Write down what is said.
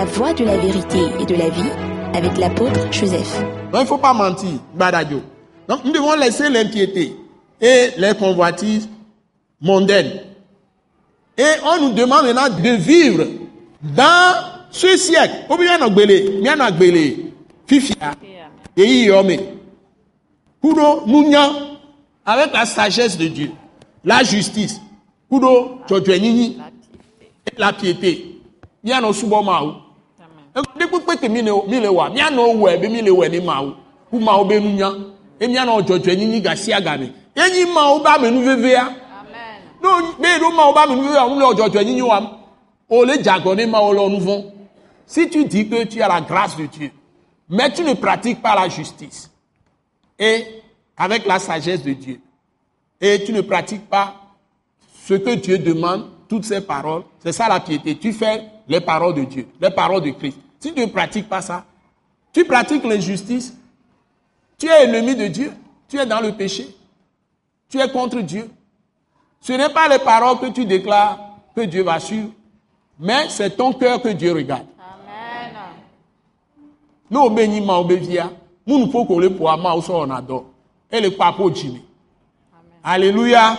La voie de la vérité et de la vie avec l'apôtre Joseph. Donc il ne faut pas mentir, Badadio. Donc nous devons laisser l'impiété et les convoitises mondaines. Et on nous demande maintenant de vivre dans ce siècle. Avec la sagesse de Dieu, la justice, la piété. Ekpe kpekpe ke mi le mi le wa, mianɔ wɔe be mi le wɔe ne mawu. Ku mawu be nunya, e mianɔ dzɔdzɔenyenyi gasia game. Yenyi mawu be amenu vevea. No, mais le mawu be amenu vevea, on le dzɔdzɔenyenyi wam. O le dzagbɔ ne mawu le nu vɔn. Si tu dis que tu as la grâce de Dieu, mais tu ne pratiques pas la justice, et avec la sagesse de Dieu, et tu ne pratiques pas ce que Dieu demande, toutes ces paroles, c'est ça la piété. Tu fais les paroles de Dieu, les paroles de Christ. Si tu ne pratiques pas ça, tu pratiques l'injustice, tu es ennemi de Dieu, tu es dans le péché, tu es contre Dieu. Ce n'est pas les paroles que tu déclares que Dieu va suivre, mais c'est ton cœur que Dieu regarde. nyi ma wo be via munu ƒo ko le wɔna dɔ ele kpa ƒo dzi me alléluia